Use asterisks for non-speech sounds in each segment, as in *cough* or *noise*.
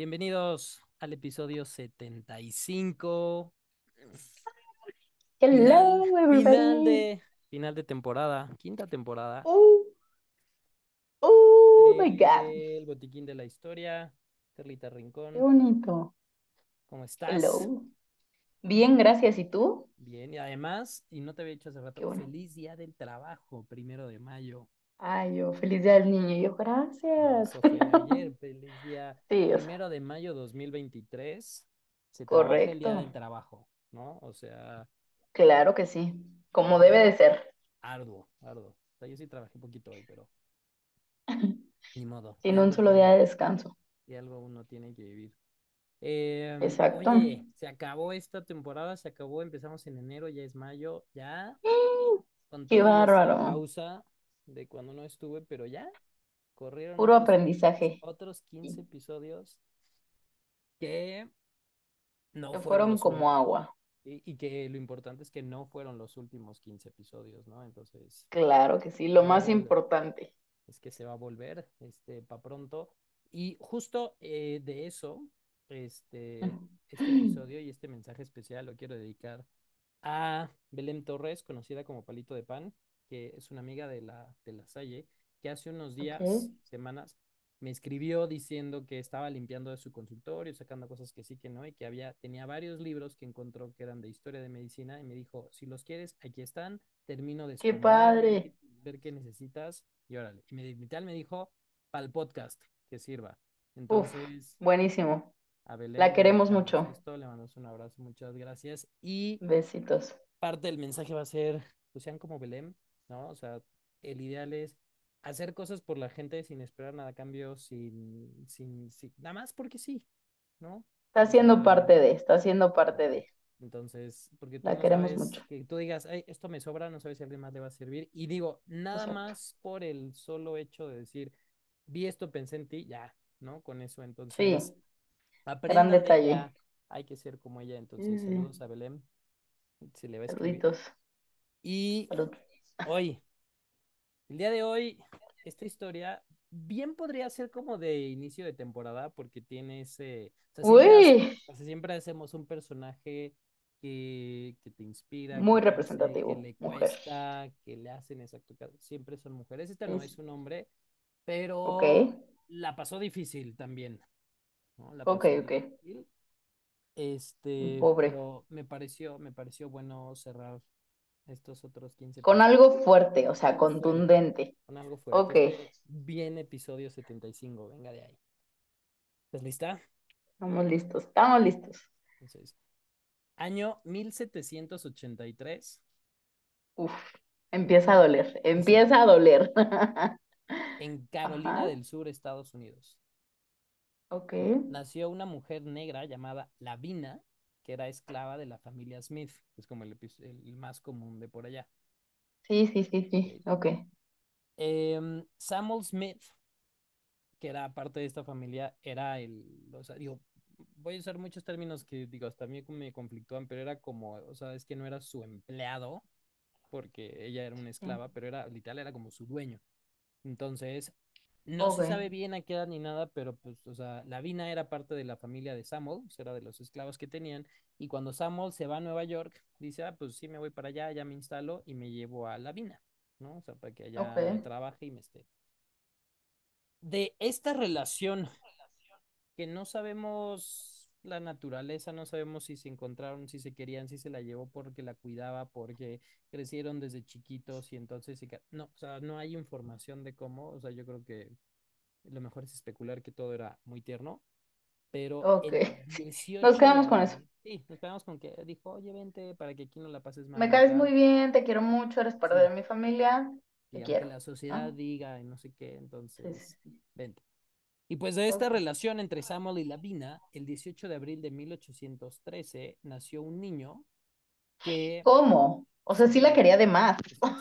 Bienvenidos al episodio 75. Hello, everybody. final de, final de temporada, quinta temporada. Oh, oh my God. El botiquín de la historia. Carlita Rincón, Qué bonito. ¿cómo estás? Hello. Bien, gracias. ¿Y tú? Bien, y además, y no te había dicho hace rato, bueno. feliz día del trabajo, primero de mayo. Ay, yo, feliz día del niño. Yo, gracias. Ayer, *laughs* feliz día. Sí, Primero de mayo 2023, se trabaja el día del correcto. trabajo, ¿no? O sea, Claro que sí. Como debe de ser. arduo, arduo. O sea, yo sí trabajé un poquito hoy, pero *laughs* ni modo. Sin un solo día de descanso. y algo uno tiene que vivir. Em, Exacto. oye, se acabó esta temporada, se acabó, empezamos en enero, ya es mayo, ya, con Qué bárbaro. pausa de cuando no estuve, pero ya corrieron Puro otros 15, aprendizaje. otros 15 Y episodios que no que fueron como agua. Y, y que lo importante es que no fueron los últimos 15 episodios, ¿no? Entonces, Claro que sí. Lo más importante. es que se va a volver, este, para pronto. Y justo eh, de eso, este, este episodio y este mensaje especial lo quiero dedicar a Belén Torres, conocida como Palito de Pan, que es una amiga de la, de la Salle, que hace unos días, semanas, me escribió diciendo que estaba limpiando de su consultorio, sacando cosas que sí, que no, y que había, tenía varios libros que encontró que eran de historia de medicina, y me dijo, si los quieres, aquí están, termino de Qué padre. ver qué necesitas, y órale. Y me, literal me dijo, para el podcast, que sirva. Uf, Entonces, buenísimo. A La Belén le queremos mucho. esto, le mandamos un abrazo, muchas gracias. Y Besitos. parte del mensaje va a ser, pues sean como Belén, ¿no? O sea, el ideal es hacer cosas por la gente sin esperar nada a cambio, sin, sin, sin- nada más porque sí, ¿no? Está siendo parte de, está siendo parte de. Entonces, porque tú La no queremos sabes mucho. que tú digas, ay, esto me sobra, no sabes si a alguien más le va a servir. Y digo, nada Exacto. más por el solo hecho de decir, vi esto, pensé en ti, ya, ¿no? Con eso, Sí, entonces, gran aprendan de detalle. ella, hay que ser como ella. Entonces, sí. saludos a Belén, se le va a. Saluditos. Y Salud. hoy, el día de hoy, esta historia bien podría ser como de inicio de temporada porque tiene ese, o sea, siempre, Uy, sea, siempre hacemos un personaje que, que te inspira, que muy te hace, que representativo, le mujer. cuesta, que le hacen exacto. Siempre son mujeres. Este no Es, es un hombre, pero la pasó difícil también, ¿no? La ok, ok. difícil. Este, Pobre. pero me pareció, me pareció bueno cerrar estos otros 15 Con episodios algo fuerte, o sea, contundente. con algo fuerte. Ok, bien episodio 75, venga de ahí. ¿Estás lista? estamos listos, estamos listos. Entonces, año 1783, Uf, empieza a doler, empieza a doler. *laughs* en Carolina Ajá, del Sur, Estados Unidos, ok. nació una mujer negra llamada Lavina, que era esclava de la familia Smith, es como el, el más común de por allá. Sí, sí, sí, sí, Ok. Em, Samuel Smith, que era parte de esta familia, era el, o sea, digo, voy a usar muchos términos que, digo, hasta a mí me conflictúan, pero era como, o sea, es que no era su empleado, porque ella era una Sí, esclava, pero era, literal, era como su dueño. Entonces, no se sabe bien a qué edad ni nada, pero pues, o sea, Lavina era parte de la familia de Samuel, o sea, era de los esclavos que tenían, y cuando Samuel se va a Nueva York, dice, ah, pues sí, me voy para allá, ya me instalo y me llevo a Lavina, ¿no? O sea, para que allá trabaje y me esté. De esta relación que no sabemos la naturaleza, no sabemos si se encontraron, si se querían, si se la llevó porque la cuidaba, porque crecieron desde chiquitos y entonces no, o sea, no hay información de cómo, o sea, yo creo que lo mejor es especular que todo era muy tierno, pero ok. el Sí, *laughs* 18 Nos quedamos con eso. sí, nos quedamos con que dijo, oye, vente para que aquí no la pases mal Me caes muy bien, te quiero mucho, eres parte Sí, de mi familia, te y aunque quiero, la sociedad diga y no sé qué, entonces, sí. vente. Y pues de esta relación entre Samuel y Lavina, el 18 de abril de 1813 nació un niño que ¿Cómo? O sea, sí la quería de más.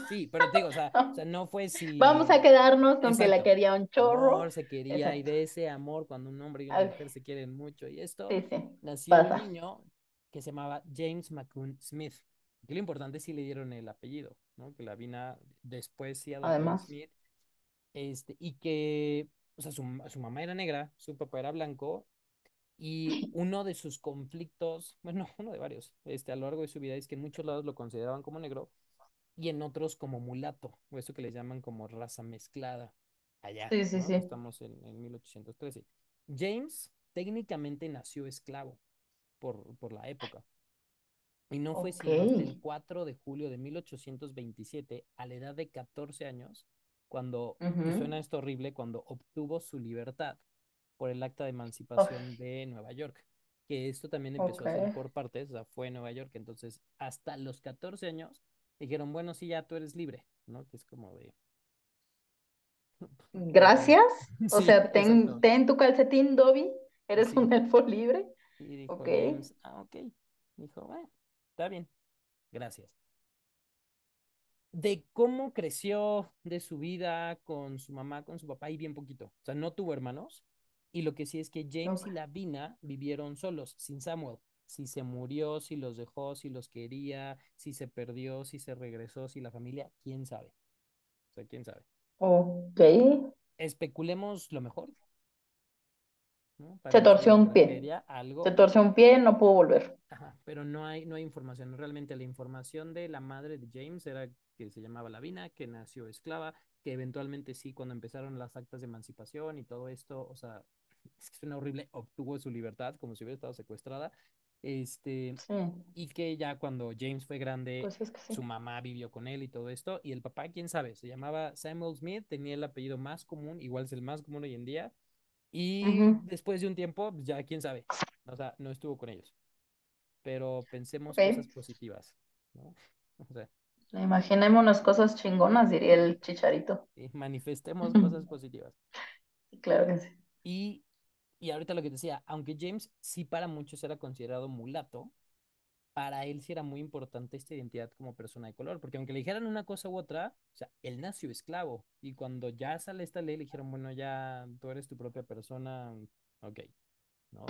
sí, pero te digo, o sea, o sea, no fue *laughs* Vamos a si, quedarnos con que la exacto, quería un chorro. amor se quería y Exacto. de ese amor cuando un hombre y una mujer se quieren mucho y esto, Sí, sí, nació un pasa. niño que se llamaba James McCune Smith. Que lo importante es si le dieron el apellido, ¿no? Que Lavina después sí a Además, Smith, este, y que, o sea, su, su mamá era negra, su papá era blanco, Y uno de sus conflictos, *laughs* bueno, uno de varios, este, a lo largo de su vida es que en muchos lados lo consideraban como negro y en otros como mulato, o eso que le llaman como raza mezclada allá, Sí, sí, ¿no? Sí. estamos en, en 1813. James técnicamente nació esclavo por, por la época. Y no fue Ok. sino hasta el 4 de julio de 1827, a la edad de 14 años, cuando, Ujú. suena esto horrible, cuando obtuvo su libertad por el acta de emancipación de Nueva York. Que esto también empezó a ser por partes, o sea, fue en Nueva York. Entonces, hasta los 14 años, dijeron, bueno, sí, ya tú eres libre, ¿no? Que es como de, *laughs* Gracias. *laughs* O sí, sea, ten, ten tu calcetín, Dobby. Eres sí. un elfo libre. Y dijo Ok. James, ah, ok. Dijo, bueno, está bien, gracias. De cómo creció de su vida con su mamá, con su papá y bien poquito. O sea, no tuvo hermanos. Y lo que sí es que James y. Lavina vivieron solos, sin Samuel. Si se murió, si los dejó, si los quería, si se perdió, si se regresó, si la familia, quién sabe. O sea, quién sabe. Ok. Especulemos lo mejor, ¿no? Se torció un pie. Se torció un pie, no pudo volver. Ajá, pero no hay, no hay información. Realmente la información de la madre de James era que se llamaba Lavina, que nació esclava, que eventualmente sí, cuando empezaron las actas de emancipación y todo esto, o sea, es que suena horrible, obtuvo su libertad como si hubiera estado secuestrada. Este, Sí, y que ya cuando James fue grande, pues es que sí. su mamá vivió con él y todo esto, y el papá, quién sabe, se llamaba Samuel Smith, tenía el apellido más común, igual es el más común hoy en día, y después de un tiempo, pues, ya quién sabe, o sea, no estuvo con ellos pero pensemos cosas positivas, ¿no? *laughs* O sea, Imaginémonos cosas chingonas, diría el chicharito. manifestemos cosas *laughs* positivas. Claro que sí. Y, y ahorita lo que decía, aunque James sí para muchos era considerado mulato, para él sí era muy importante esta identidad como persona de color, porque aunque le dijeran una cosa u otra, o sea, él nació esclavo, y cuando ya sale esta ley, le dijeron, bueno, ya tú eres tu propia persona, ok, ¿no?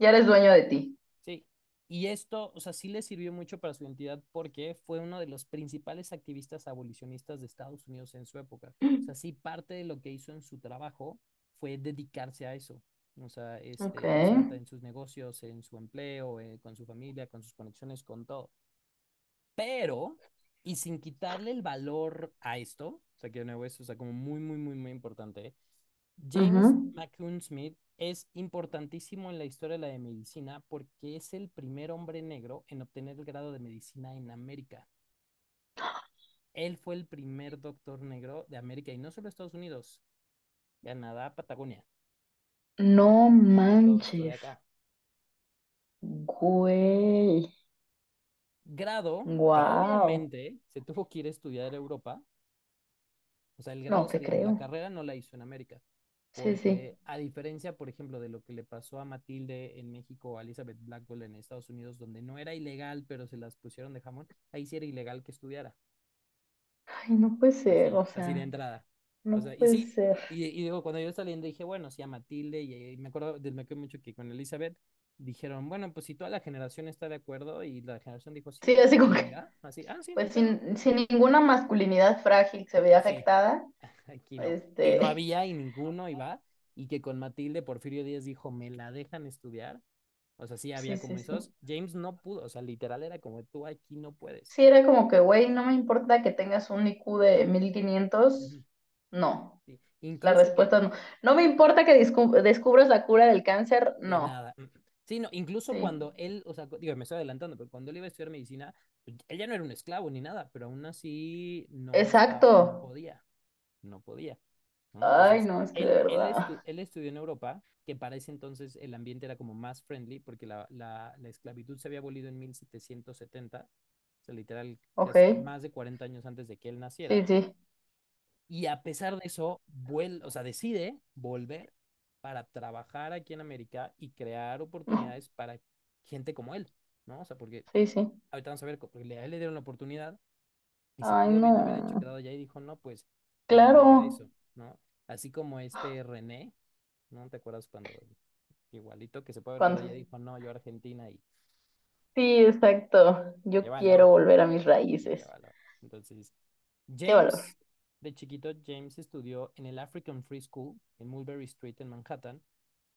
Ya eres dueño de ti. Sí, y esto, o sea, sí le sirvió mucho para su identidad porque fue uno de los principales activistas abolicionistas de Estados Unidos en su época. O sea, sí, parte de lo que hizo en su trabajo fue dedicarse a eso. O sea, este, en, su, en sus negocios, en su empleo, eh, con su familia, con sus conexiones, con todo. Pero, y sin quitarle el valor a esto, o sea, que de nuevo es, o sea, como muy, muy, muy, muy importante, James. McCune Smith es importantísimo en la historia de la de medicina porque es el primer hombre negro en obtener el grado de medicina en América. Él fue el primer doctor negro de América y no solo Estados Unidos, Canadá, Patagonia, No todo esto de manches. acá. Güey. Grado Wow. obviamente se tuvo que ir a estudiar a Europa. O sea, el grado, No se- te la, la creo. carrera no la hizo en América. Sí, sí. Porque a diferencia, por ejemplo, de lo que le pasó a Matilde en México o a Elizabeth Blackwell en Estados Unidos, donde no era ilegal, pero se las pusieron de jamón, ahí sí era ilegal que estudiara. Ay, no puede ser. Así, O así de sea, entrada. O no y puede sí, ser. y, y digo, cuando yo saliendo dije, bueno, sí a Matilde, y, y me acuerdo, me acuerdo mucho que con Elizabeth dijeron, bueno, pues si toda la generación está de acuerdo, y la generación dijo, sí, Sí, así como que, así, ah, sí, pues sin, sin ninguna masculinidad frágil se veía Sí, afectada. *laughs* aquí no. Y no Este, había, y ninguno iba, y que con Matilde Porfirio Díaz dijo, me la dejan estudiar. O sea, sí sí, había sí, como sí. esos. James no pudo, o sea, literal era como tú aquí no puedes. Sí, era como que, güey, no me importa que tengas un IQ de mil quinientos Ujú, No. sí. La Incluso respuesta es no. No me importa que descu- descubras la cura del cáncer. de No. nada. mm, Sí, no, incluso Sí. cuando él, o sea, digo, me estoy adelantando, pero cuando él iba a estudiar medicina, pues, él ya no era un esclavo ni nada, pero aún así no Exacto. no podía, no podía, ¿no? Ay, Entonces, no, es que de él, él, verdad. estu- él estudió en Europa, que para ese entonces el ambiente era como más friendly, porque la, la, la esclavitud se había abolido en 1770, o sea, literal, más de 40 años antes de que él naciera, Sí, sí. Y a pesar de eso, vuel o sea, decide volver para trabajar aquí en América y crear oportunidades para gente como él, ¿no? O sea, porque Sí, sí. ahorita vamos a ver, porque le- a él le dieron la oportunidad y se Ay, bien no. quedado allá y dijo, no, pues Claro. eso, ¿no? Así como este René, ¿no? ¿Te acuerdas cuando igualito que se puede allá y dijo, no, yo Argentina y Sí, exacto. Yo quiero volver a mis raíces. valor. Entonces, Qué valor. James, de chiquito, James estudió en el African Free School en Mulberry Street en Manhattan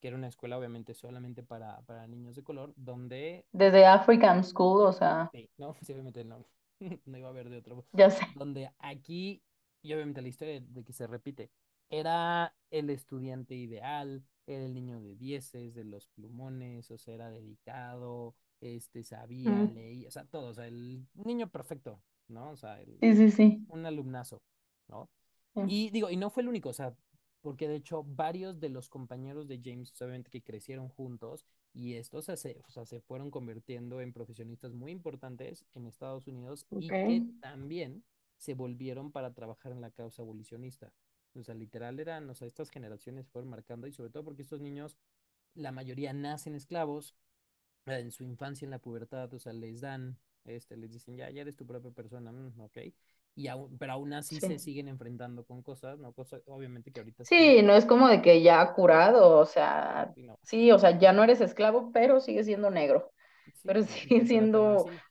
que era una escuela obviamente solamente para, para niños de color, donde, Desde African School, o sea, sí, no, *laughs* sí, obviamente no, *laughs* no iba a haber de otro, ya sé. donde aquí, y obviamente la historia de que se repite, era el estudiante ideal, era el niño de dieces, de los plumones, o sea, era dedicado, este, sabía, Mm, leía, o sea, todo, o sea, el niño perfecto, ¿no? O sea, el, Sí, sí, sí. un alumnazo, ¿no? sí. Y digo, y no fue el único, o sea, porque de hecho varios de los compañeros de James, obviamente que crecieron juntos, y estos o sea, se, o sea, se fueron convirtiendo en profesionistas muy importantes en Estados Unidos Ok. y que también se volvieron para trabajar en la causa abolicionista. O sea, literal eran, o sea, estas generaciones fueron marcando y sobre todo porque estos niños, la mayoría nacen esclavos, eh, en su infancia, en la pubertad, o sea, les dan, este, les dicen, ya, ya eres tu propia persona, mm, ok. Y aún, pero aún así se siguen enfrentando con cosas, ¿no? Cosas, obviamente que ahorita Sí, no es como de que ya curado, o sea, sí, no. sí, o sea, ya no eres esclavo, pero sigues siendo negro, Sí, pero *laughs* sigue siendo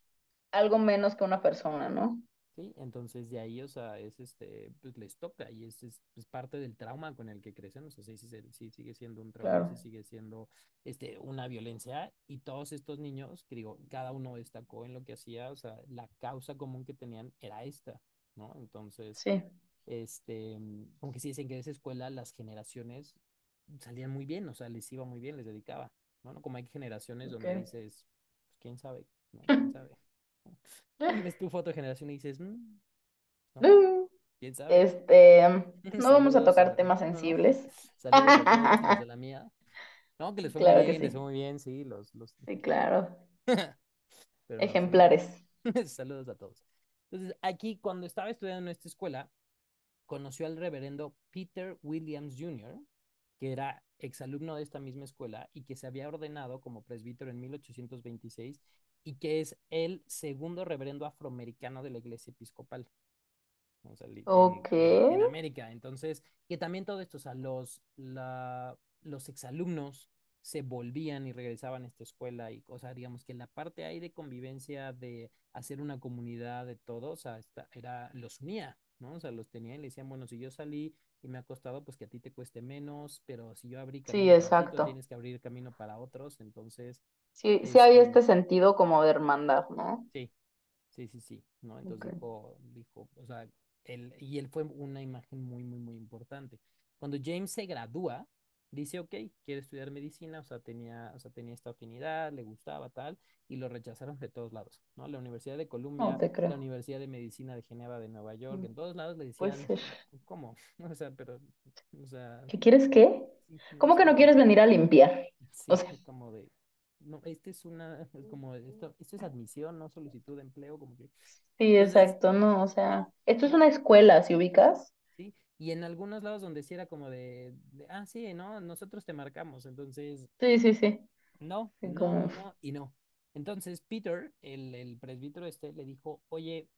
algo menos que una persona, ¿no? Sí, entonces de ahí, o sea, es este, pues les toca y es, es, es parte del trauma con el que crecen, o sea, sí, sí, sí, sigue siendo un trauma, sí Claro, sigue siendo este, una violencia y todos estos niños, que digo, cada uno destacó en lo que hacía, o sea, la causa común que tenían era esta, ¿no? Entonces, sí, este, como que sí dicen que de esa escuela las generaciones salían muy bien, o sea, les iba muy bien, les dedicaba, ¿no? ¿No? Como hay generaciones donde dices, pues, quién sabe, ¿no? ¿Quién *laughs* sabe? Y *laughs* ves tu foto de generación y dices, "Mm, ¿no? Mm, ¿Quién sabe? Este, *laughs* no vamos a tocar temas sensibles. saludos a todos los de la mía. No, que les fue muy Claro que bien, les sí, fue muy bien, sí, los, los, sí, claro. pero no, sí. Ejemplares. Saludos a todos. Entonces, aquí cuando estaba estudiando en esta escuela, conoció al reverendo Peter Williams Jr., que era exalumno de esta misma escuela y que se había ordenado como presbítero en 1826 y que es el segundo reverendo afroamericano de la iglesia episcopal. o sea, en, Ok. en, en América. Entonces, que también todo esto, o sea, los, la, los exalumnos se volvían y regresaban a esta escuela y, o sea, digamos que la parte ahí de convivencia, de hacer una comunidad de todos, o sea, esta, era, los unía, ¿no? O sea, los tenía y le decían, bueno, si yo salí y me ha costado, pues que a ti te cueste menos, pero si yo abrí Sí, camino para ti, tú exacto. tienes que abrir camino para otros, entonces, Sí, sí hay este, este sentido como de hermandad, ¿no? sí, Sí, sí, sí, ¿no? Entonces dijo, dijo, o sea, él, y él fue una imagen muy, muy, muy importante. Cuando James se gradúa, dice, ok, quiere estudiar medicina, o sea, tenía, o sea, tenía esta afinidad, le gustaba tal, y lo rechazaron de todos lados, ¿no? La Universidad de Columbia, la. Universidad de Medicina de Geneva de Nueva York, Mm, en todos lados le decían. ¿cómo? *laughs* O sea, pero, o sea, ¿Qué quieres qué? ¿Cómo que no quieres venir a limpiar? O sí, sea, es como de, no, este es una, es como, esto, esto es admisión, no solicitud de empleo, como que, sí, exacto, no, o sea, esto es una escuela, ¿si ubicas? ¿sí? Y en algunos lados donde sí era como de, de, ah, sí, ¿no? Nosotros te marcamos, entonces, Sí, sí, sí. no, no, como no, no, y no. Entonces Peter, el, el presbítero este, le dijo, oye,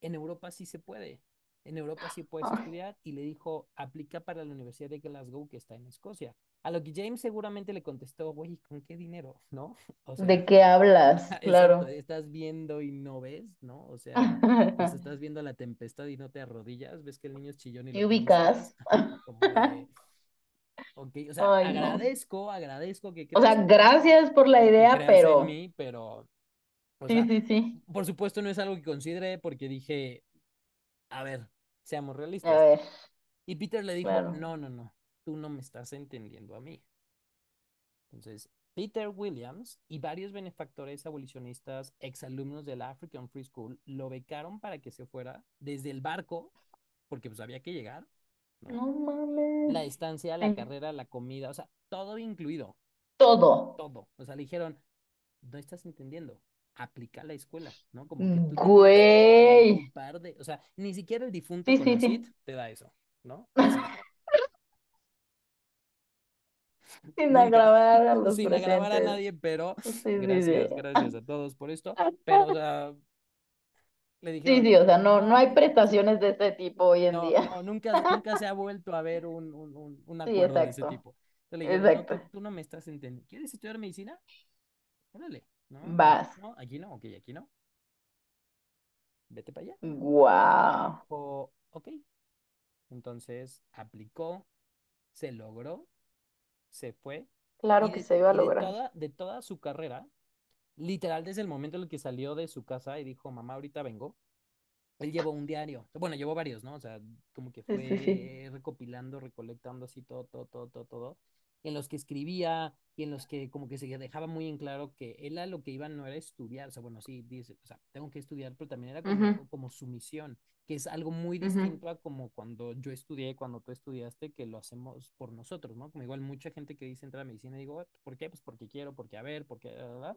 en Europa sí se puede, en Europa sí puedes estudiar, y le dijo, aplica para la Universidad de Glasgow, que está en Escocia. A lo que James seguramente le contestó, güey, ¿con qué dinero? *laughs* ¿No? *laughs* O ¿de qué hablas? *laughs* Claro. estás viendo y no ves, ¿no? O sea, sea, estás viendo la tempestad y no te arrodillas, ves que el niño es chillón y ¿Sí ubicas? como de, ok, o sea, Ay, no. agradezco, agradezco que O sea, gracias por la idea, en pero mí, pero, o sí, sea, sí, sí. por supuesto no es algo que considere porque dije, a ver, seamos A realistas. ver, Y Peter le dijo, claro. no, no, no, tú no me estás entendiendo a mí. Entonces, Peter Williams y varios benefactores abolicionistas, exalumnos de la African Free School, lo becaron para que se fuera desde el barco, porque pues había que llegar, ¿no? No mames. La estancia, la carrera, la comida, o sea, todo incluido, Todo. todo. O sea, le dijeron, no estás entendiendo, aplica la escuela, ¿no? Como que tú tienes que Güey. preocupar de, o sea, ni siquiera el difunto Sí, con sí, sí. te da eso, ¿no? Así, *laughs* *laughs* Sin agravar a los sin agravar a presentes. nadie, pero Sí, sí, sí. gracias, gracias a todos por esto. Pero, o *laughs* sea, le Sí, dijeron, sí, o sea, no, no hay prestaciones de este tipo hoy en No, día. no, nunca, nunca se ha *laughs* vuelto a ver un, un, un, un Sí, acuerdo de ese tipo. Entonces le dijeron, no, Exacto. tú, tú no me estás entendiendo. ¿Quieres estudiar medicina? Órale, Vas. no, aquí no, ok, aquí no. Vete para allá. Guau. Dijo, ok. Entonces aplicó, se logró, se fue Claro que de, se iba a de lograr. toda, de toda su carrera, literal desde el momento en el que salió de su casa y dijo, mamá, ahorita vengo, él llevó un diario, bueno, llevó varios, ¿no? O sea, como que Sí, sí, sí. fue recopilando, recolectando así todo, todo, todo, todo, todo, en los que escribía y en los que como que se dejaba muy en claro que él a lo que iba no era estudiar, o sea, bueno, sí, dice, o sea, tengo que estudiar, pero también era como, como su misión, que es algo muy distinto a como cuando yo estudié, cuando tú estudiaste, que lo hacemos por nosotros, ¿no? Como igual mucha gente que dice entrar a medicina, digo, ¿por qué? Pues porque quiero, porque a ver, porque... ¿verdad?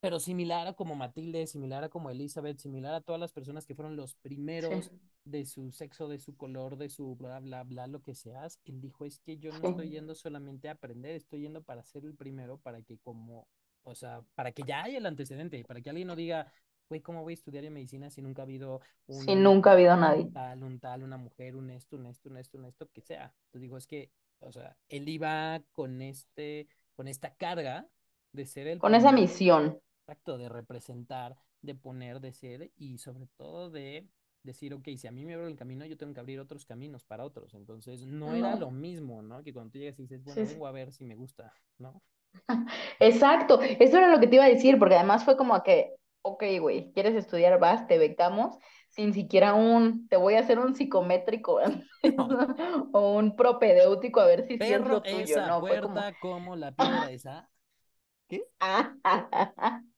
Pero similar a como Matilde, similar a como Elizabeth, similar a todas las personas que fueron los Sí, primeros de su sexo, de su color, de su bla, bla, bla, lo que seas, él dijo, es que yo no estoy yendo solamente a aprender, estoy yendo para ser el primero, para que como, o sea, para que ya haya el antecedente, para que alguien no diga, güey, ¿cómo voy a estudiar en medicina si nunca ha habido un, nunca ha habido un nadie. tal, un tal, una mujer, un esto, un esto, un esto, un esto, que sea? Entonces digo, es que, o sea, él iba con este, con esta carga de ser el Con esa misión. Exacto, de representar, de poner, de ser y sobre todo de decir, ok, si a mí me abre el camino, yo tengo que abrir otros caminos para otros. Entonces, no era lo mismo, ¿no? Que cuando tú llegas y dices, bueno, sí, vengo a ver si me gusta, ¿no? *laughs* Exacto, eso era lo que te iba a decir, porque además fue como que, ok, güey, ¿quieres estudiar? Vas, te becamos, sin siquiera un, te voy a hacer un psicométrico *laughs* No, o un propedéutico a ver si es perro, lo tuyo, esa no, fue como, la piedra esa. ¿Qué? *laughs*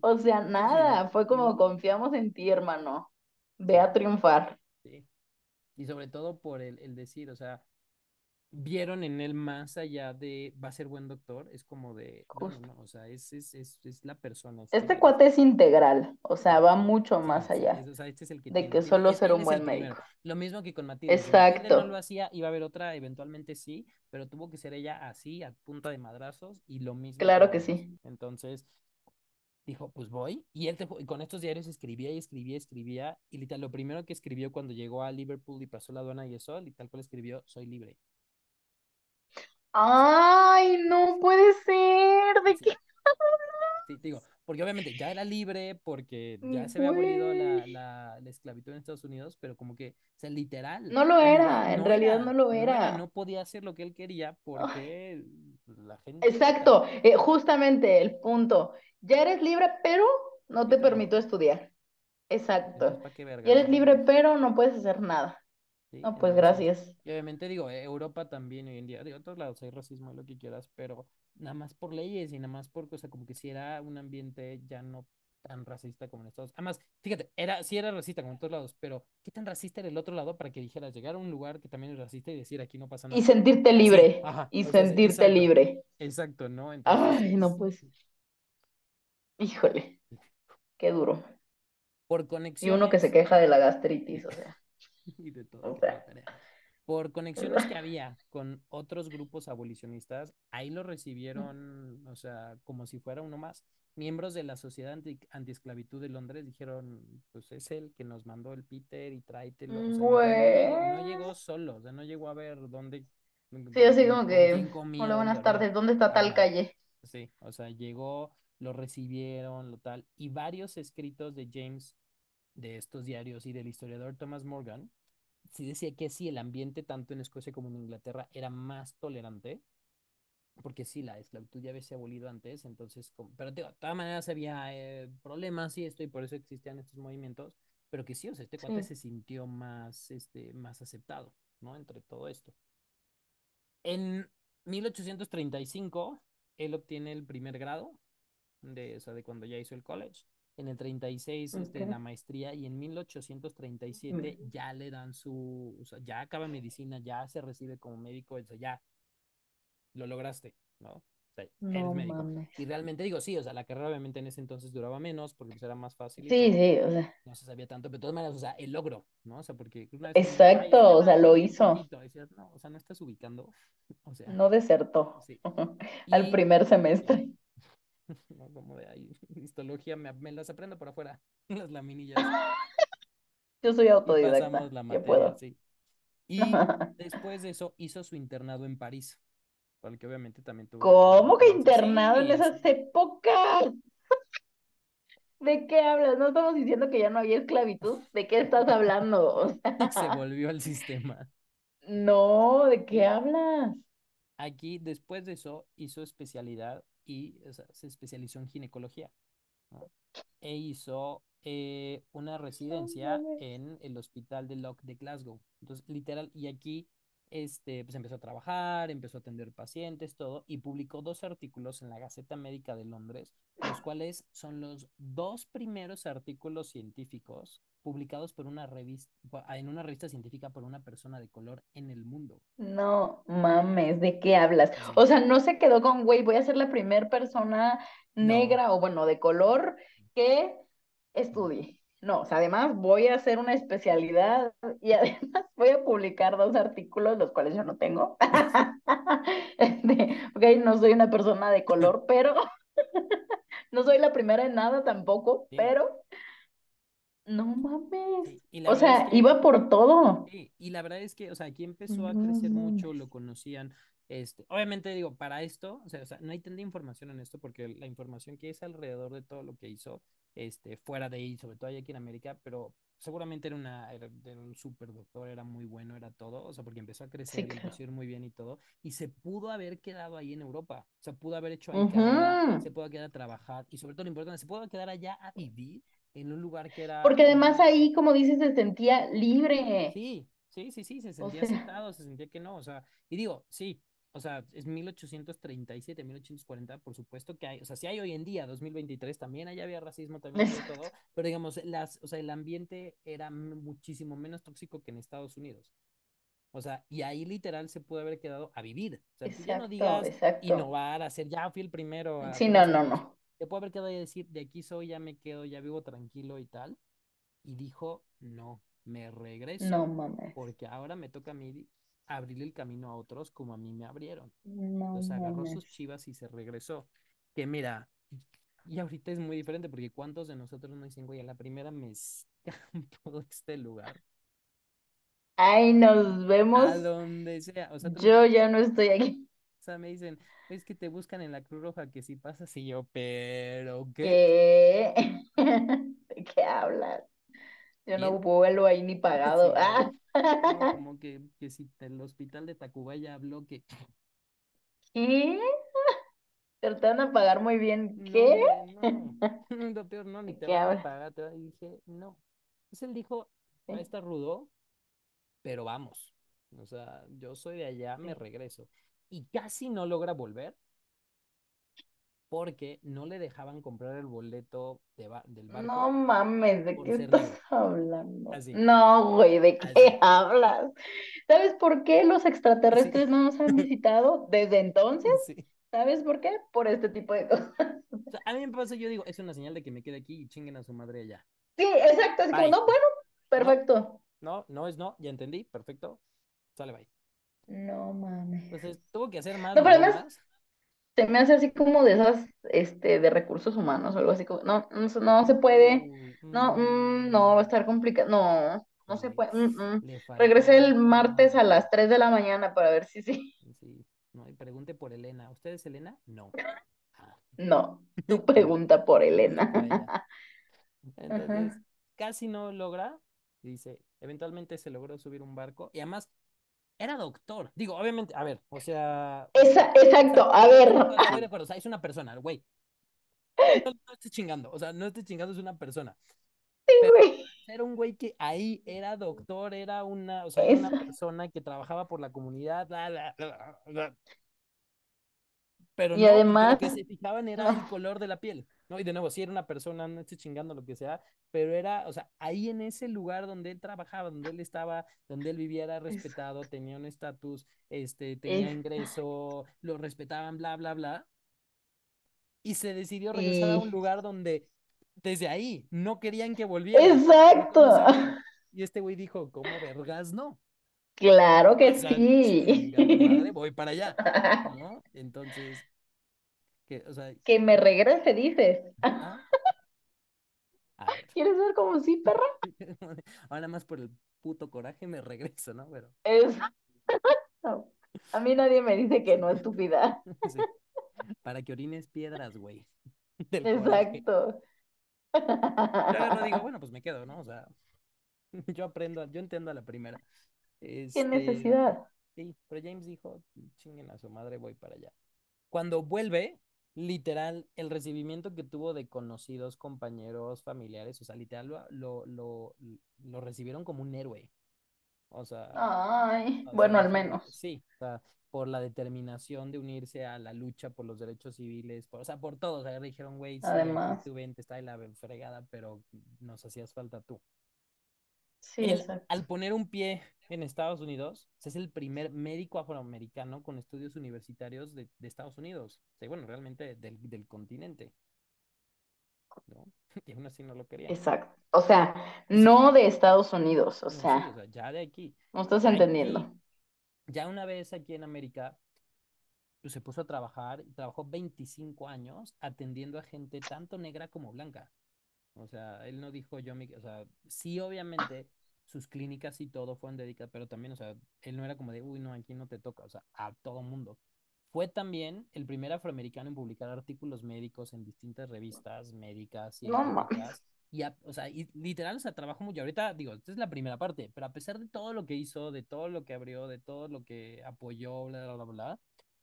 o sea, nada, fue como confiamos en ti, hermano, ve a triunfar, sí. Y sobre todo por el, el decir, o sea, vieron en él más allá de va a ser buen doctor, es como de, no, o sea, es, es, es, es la persona, es Este que cuate es integral, o sea, va mucho más sí, allá o sea, este es el que de tiene, que solo es- ser un buen primero. médico. Lo mismo que con Matilde, si Matilde no lo Exacto, hacía, iba a haber otra, eventualmente sí, pero tuvo que ser ella así, a punta de madrazos, y lo mismo claro que sí. Entonces, dijo, pues voy, y él te- y con estos diarios escribía y escribía, escribía, y literal, lo primero que escribió cuando llegó a Liverpool y pasó la aduana y eso, y tal cual escribió, soy libre. Ay, no puede ser, ¿de así. qué? Sí, digo, porque obviamente ya era libre, porque ya se había abolido la, Güey, la, la esclavitud en Estados Unidos, pero como que, o sea, literal, no lo era, en no realidad no era, lo no era, era. no podía hacer lo que él quería Ay, porque la gente, exacto, eh, justamente el punto. Ya eres libre, pero no te permito estudiar. Exacto. ¿para qué Ya eres libre, pero no puedes hacer nada. sí, No, pues entonces, gracias. y obviamente digo, eh, Europa también hoy en día, de otros lados hay racismo y lo que quieras, pero nada más por leyes y nada más por cosa, como que si era un ambiente ya no tan racista como en Estados Unidos. Además, fíjate, era, sí era racista como en todos lados, pero ¿qué tan racista era el otro lado para que dijeras llegar a un lugar que también es racista y decir aquí no pasa Y nada? sentirte Así, libre, ajá, y sentirte exacto, libre. exacto, ¿no? Entonces Ay, no, es, pues, híjole, qué duro. por Y uno que se queja de la gastritis, o sea, *laughs* y de todo, o sea. Por conexiones que *clears throat* había con otros grupos abolicionistas, ahí lo recibieron, o sea, como si fuera uno más. Miembros de la Sociedad Anti Antiesclavitud de Londres dijeron, pues es el que nos mandó el Peter y tráetelo. O sea, literal, no llegó, no Bueno. llegó solo, o sea, no llegó a ver dónde, Sí, así como que, hola, buenas tardes, ¿dónde está tal calle? sí, o sea, llegó, lo recibieron, lo tal, y varios escritos de James, de estos diarios y del historiador Thomas Morgan, sí decía que sí, el ambiente tanto en Escocia como en Inglaterra era más tolerante, porque sí, la esclavitud ya había sido abolido antes, entonces, como, pero digo, de todas maneras había eh, problemas y esto, y por eso existían estos movimientos, pero que sí, o sea, este cuate Sí, se sintió más, este, más aceptado, ¿no? Entre todo esto. En 1835, él obtiene el primer grado, de, o sea, de cuando ya hizo el college. En el 36, ok. este, la maestría, y en 1837 ya le dan su, o sea, ya acaba medicina, ya se recibe como médico, o sea, ya lo lograste, ¿no? O sea, eres No médico. mames. Y realmente digo, sí, o sea, la carrera obviamente en ese entonces duraba menos porque pues era más fácil Sí, sí, o sea, no se sabía tanto, pero de todas maneras, o sea, el logro, ¿no? O sea, porque una vez exacto, o sea, lo hizo, decías, no, o sea, no estás ubicando, *laughs* o sea, no desertó sí. *laughs* al Y primer semestre. *laughs* no, como de ahí, *laughs* histología, me, me las aprendo por afuera, *laughs* las laminillas, Yo soy y pasamos autodidacta, la materia, puedo. sí. Y después de eso hizo su internado en París, para el que obviamente también tuvo ¿Cómo que internado en esas épocas? ¿De qué hablas? No estamos diciendo que ya no había esclavitud. ¿De qué estás hablando? O Se volvió al sistema. no, ¿de qué hablas? aquí después de eso hizo especialidad y o sea, se especializó en ginecología, ¿no? E hizo eh, una residencia en el hospital de Lock de Glasgow. Entonces, literal, y aquí este, pues empezó a trabajar, empezó a atender pacientes, todo, y publicó dos artículos en la Gaceta Médica de Londres, los cuales son los dos primeros artículos científicos publicados por una revista, en una revista científica por una persona de color en el mundo. No mames, ¿de qué hablas? O sea, no se quedó con, güey, voy a ser la primera persona no, negra o bueno, de color que estudie. No, o sea, además voy a hacer una especialidad y *laughs* además voy a publicar dos artículos, los cuales yo no tengo. *laughs* Este, ok, no soy una persona de color, *laughs* pero no soy la primera en nada tampoco, sí, pero no mames. sí. Y la O es sea, que iba por todo. Sí, y la verdad es que, o sea, aquí empezó a crecer mucho, lo conocían, este, obviamente digo, para esto, o sea, o sea, no hay tanta información en esto porque la información que es alrededor de todo lo que hizo, este, fuera de ahí, sobre todo aquí en América, pero seguramente era una, era, era un súper doctor, era muy bueno, era todo, o sea, porque empezó a Sí, crecer, claro. empezó a ir muy bien y todo, y se pudo haber quedado ahí en Europa, o sea, pudo haber hecho ahí carrera, se pudo quedar a trabajar, y sobre todo lo importante, se pudo quedar allá a vivir en un lugar que era Porque además más ahí, como dices, se sentía libre. Sí, sí, sí, sí, se O sentía sea, aceptado, se sentía que no, o sea, y digo, sí, o sea, es 1837, 1840, por supuesto que hay, o sea, sí hay hoy en día, 2023, también allá había racismo, también había exacto, todo, pero digamos, las, o sea, el ambiente era muchísimo menos tóxico que en Estados Unidos. O sea, y ahí literal se pudo haber quedado a vivir. O sea, tú ya no exacto, digas exacto. innovar, hacer, ya fui el primero a Sí, no, no, no. Te puede haber quedado y decir, de aquí soy, ya me quedo, ya vivo tranquilo y tal y dijo, no, me No regreso mames. porque ahora me toca a mí abrirle el camino a otros como a mí me abrieron. No Entonces agarró mames. sus chivas y se regresó. Que mira, y ahorita es muy diferente porque ¿cuántos de nosotros no dicen, güey, a la primera me escampo de este lugar? Ay, nos A vemos. donde sea. O Yo ya no estoy aquí. Sea, me dicen, es que te buscan en la Cruz Roja que si pasas y yo, pero ¿qué? ¿Qué? *laughs* ¿De qué hablas? Yo no vuelo ahí ni pagado. Sí, no. Ah. No, *laughs* como que, que si el hospital de Tacubaya habló que ¿Qué? *laughs* Te van a pagar muy bien. No, ¿Qué? no. Lo peor, no, ni ¿De te qué van a pagar. te Y dije, no. Entonces él dijo, Sí, estar rudo, pero vamos. O sea, yo soy de allá, me regreso. Y casi no logra volver porque no le dejaban comprar el boleto de ba- del No barco mames, ¿de qué estás negro. hablando? Así, No, güey, ¿de qué así. hablas? ¿Sabes por qué los Sí, extraterrestres no nos han *laughs* visitado desde entonces? sí. ¿Sabes por qué? Por este tipo de cosas. O sea, a mí me pasa, yo digo, es una señal de que me quede aquí y chinguen a su madre allá. Sí, exacto, así como, no, bueno, No, perfecto. no, no es no, ya entendí, perfecto. Sale, bye. No mames. Entonces, tuvo que hacer más No, pero además se me hace así como de esas, este, de recursos humanos o algo así como, no, no, no se puede, Uy, no, mm, no, va a mm, estar complicado, no, no se puede, mm, mm. le Regresé el martes a las 3 de la mañana para ver si sí. Sí, no, y pregunte por Elena. ¿Usted es Elena? No. Ah, No, *laughs* tú no, pregunta por Elena. *laughs* Entonces, Ajá. casi no logra. Dice, eventualmente se logró subir un barco y además era doctor. Digo, obviamente, a ver, o sea, Esa, exacto, a ver. estoy de acuerdo, estoy de *laughs* acuerdo, o sea, es una persona, güey. No, no estés chingando, o sea, no estés chingando, es una persona. Pero güey. era un güey que ahí era doctor, era una, o sea, era una persona que trabajaba por la comunidad, bla, bla, bla. Pero Y no, porque lo además, que se fijaban era el color de la piel, ¿no? Y de nuevo, si era una persona, no estoy chingando lo que sea, pero era, o sea, ahí en ese lugar donde él trabajaba, donde él estaba, donde él vivía, era es, respetado, tenía un estatus, este, tenía es, ingreso, lo respetaban, bla, bla, bla, y se decidió regresar a un sí, lugar donde desde ahí no querían que volviera exacto. *laughs* Y este güey dijo, ¿cómo vergas no? Claro O que sea, sí. madre, *laughs* voy para allá, ¿no? Entonces, que, o sea, Que me regrese, dices. ah, ver. *laughs* ¿Quieres ver como sí, perra? *laughs* Ahora más por el puto coraje me regreso, ¿no? Pero, Exacto. A mí nadie me dice que no, estúpida. *laughs* sí, para que orines piedras, güey. Exacto. Yo agarro digo, bueno, pues me quedo, ¿no? O sea, yo aprendo, yo entiendo a la primera. ¿Qué Este, necesidad? Sí, pero James dijo, chinguen a su madre, voy para allá. Cuando vuelve, literal, el recibimiento que tuvo de conocidos, compañeros, familiares, o sea, literal, lo, lo, lo, recibieron como un héroe. O sea, Ay, o sea, bueno, al menos. sí, o sea, por la determinación de unirse a la lucha por los derechos civiles, por, o sea, por todo, o sea, dijeron, güey, sí, Además, está de la fregada, pero nos hacías falta tú. Sí, Él, exacto. al poner un pie en Estados Unidos, es el primer médico afroamericano con estudios universitarios de, de Estados Unidos, o sea, bueno, realmente del, del continente, ¿no? *laughs* Y aún así no lo querían. Exacto. O sea, Sí, no de Estados Unidos, o no, sí, o sea, sea, ya de aquí. no estás Aquí, entendiendo. ya una vez aquí en América, pues se puso a trabajar y trabajó 25 años atendiendo a gente tanto negra como blanca. O sea, él no dijo yo, mi, o sea, sí, obviamente sus clínicas y todo fueron dedicadas, pero también, o sea, él no era como de, uy, no, aquí no te toca, o sea, a todo mundo. Fue también el primer afroamericano en publicar artículos médicos en distintas revistas médicas, científicas, y, a, o sea, y literal, o sea, trabajó mucho. Ahorita, digo, esta es la primera parte, pero a pesar de todo lo que hizo, de todo lo que abrió, de todo lo que apoyó, bla, bla, bla, bla,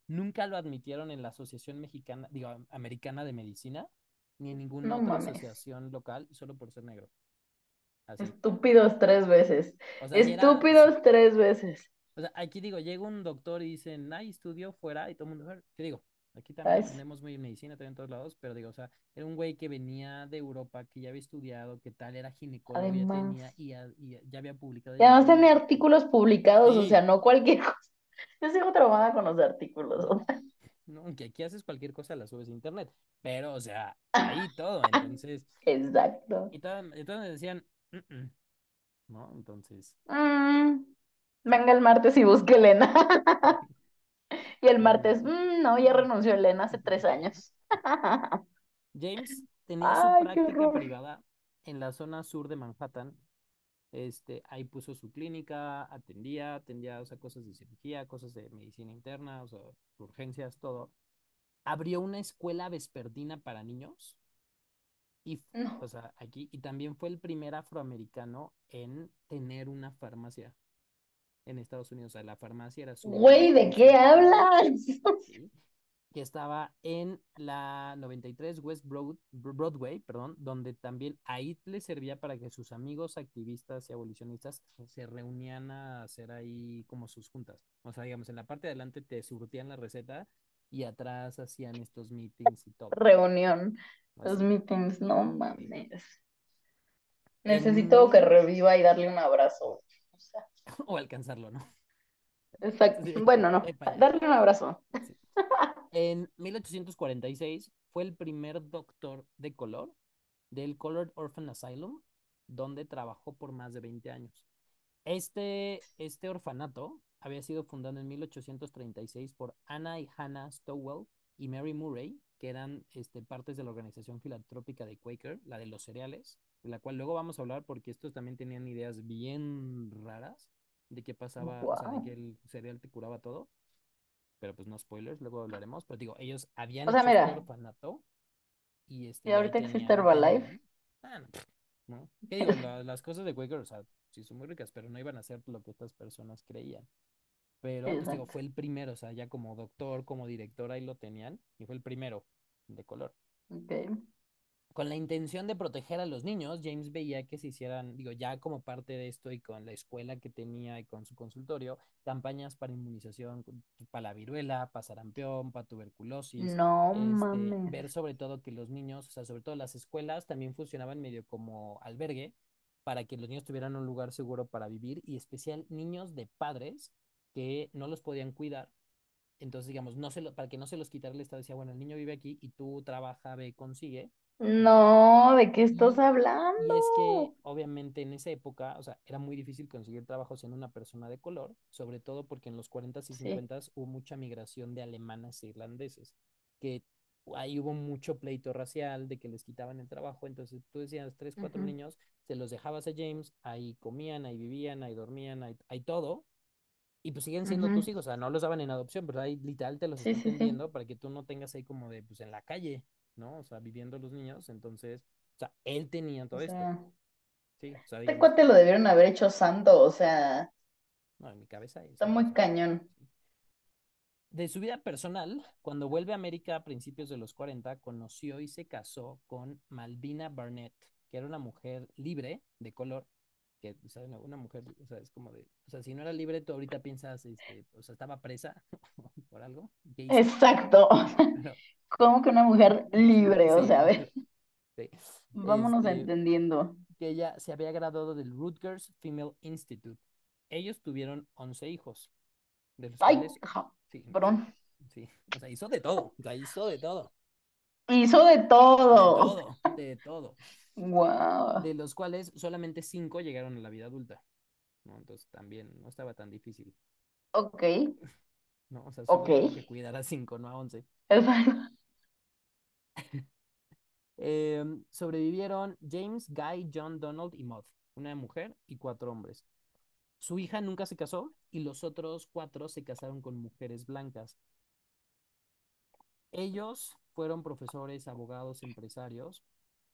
nunca lo admitieron en la Asociación Mexicana, digo, Americana de Medicina, ni en ninguna No otra mames. asociación local, solo por ser negro. Así. Estúpidos tres veces. O sea, y era, sí. Estúpidos tres veces. O sea, aquí digo, llega un doctor y dicen, ay, estudió fuera, y todo el mundo, ¿qué digo? Aquí también Ay, aprendemos muy medicina, también en todos lados, pero digo, o sea, era un güey que venía de Europa, que ya había estudiado, que tal, era ginecólogo, ya además. tenía, y ya, y ya había publicado Y además tenía artículos publicados, o sea, Sí, no cualquier *laughs* cosa. Yo sigo traumada con los artículos. o sea. No, aunque aquí haces cualquier cosa, la subes a internet, pero, o sea, *laughs* ahí todo, entonces, Exacto. y todo, entonces me decían, ¿no? Entonces, Mm, venga el martes y busque Elena. *laughs* Y el martes. "Mm, no, ya renunció Elena hace tres años. *laughs* James tenía su Ay, qué práctica privada en la zona sur de Manhattan. Este, ahí puso su clínica, atendía, atendía, o sea, cosas de cirugía, cosas de medicina interna, o sea, urgencias, todo. Abrió una escuela vespertina para niños y, o No. sea, aquí, y también fue el primer afroamericano en tener una farmacia en Estados Unidos. O sea, la farmacia era su, Güey, ¿de qué hablas? ¿sí? Que estaba en la 93 West Broad, Broadway, perdón, donde también ahí le servía para que sus amigos activistas y abolicionistas se reunían a hacer ahí como sus juntas. O sea, digamos, en la parte de adelante te surtían la receta y atrás hacían estos meetings y todo. Reunión, los meetings, no mames. En Necesito que reviva y darle un abrazo. O sea, *laughs* o alcanzarlo, ¿no? exacto. Sí, Bueno, no, darle un abrazo. Sí. *laughs* En 1846 fue el primer doctor de color del Colored Orphan Asylum, donde trabajó por más de 20 años. Este, este orfanato había sido fundado en 1836 por Anna y Hannah Stowell y Mary Murray, que eran este, partes de la organización filantrópica de Quaker, la de los cereales, de la cual luego vamos a hablar porque estos también tenían ideas bien raras de qué pasaba, o sea, de que el cereal te curaba todo, pero pues no spoilers, luego hablaremos, pero digo, ellos habían O sea, hecho este mira, orfanato y, este, y ahorita existe Herbalife. ah, no, ¿no? ¿Qué digo? *laughs* La- las cosas de Quaker, o sea, sí son muy ricas, pero no iban a ser lo que estas personas creían. Pero, pues digo, fue el primero, o sea, ya como doctor, como director, ahí lo tenían, y fue el primero de color. Ok. Con la intención de proteger a los niños, James veía que se hicieran, digo, ya como parte de esto y con la escuela que tenía y con su consultorio, campañas para inmunización para la viruela, para sarampión, para tuberculosis, No este, mames. ver sobre todo que los niños, o sea, sobre todo las escuelas también funcionaban medio como albergue para que los niños tuvieran un lugar seguro para vivir y especial niños de padres que no los podían cuidar. Entonces, digamos, no se lo, para que no se los quitara el Estado, decía, bueno, el niño vive aquí y tú trabaja, ve, consigue, ¿no? ¿de qué estás hablando? y es que obviamente en esa época, o sea, era muy difícil conseguir trabajo siendo una persona de color, sobre todo porque en los 40s y Sí. 50s hubo mucha migración de alemanes e irlandeses, que ahí hubo mucho pleito racial de que les quitaban el trabajo, entonces tú decías tres, cuatro niños, se los dejabas a James, ahí comían, ahí vivían, ahí dormían, ahí, ahí todo, y pues siguen siendo tus hijos, o sea, no los daban en adopción, pero ahí literal te los Sí, están sí, tendiendo para que tú no tengas ahí como de, pues en la calle, ¿no? O sea, viviendo los niños, entonces, o sea, él tenía O todo esto, sí, o sea, este digamos, cuate lo debieron haber hecho santo, o sea, No, en mi cabeza Está eso muy cañón. De su vida personal, cuando vuelve a América a principios de los 40, conoció y se casó con Malvina Barnett, que era una mujer libre de color, que, o sea, una, mujer, o sea, es como de, o sea, si no era libre, tú ahorita piensas, este, o sea, estaba presa *laughs* por algo Exacto. pero *laughs* Como que una mujer sí, libre, o sea, a ver, *laughs* sí. vámonos Este, entendiendo. que ella se había graduado del Rutgers Female Institute. Ellos tuvieron 11 hijos, de los Ay, cuales, sí, sí, perdón. sí, o sea, hizo de todo, o sea, hizo de todo, Hizo de de todo. todo, de todo, Wow. de los cuales solamente 5 llegaron a la vida adulta, ¿no? Entonces también no estaba tan difícil, Ok, *laughs* ¿no? O sea, solo tuvo que cuidar a 5, no a 11. Exacto. Eh, sobrevivieron James, Guy, John, Donald y Maud, una mujer y cuatro hombres. Su hija nunca se casó y los otros cuatro se casaron con mujeres blancas. Ellos fueron profesores, abogados, empresarios.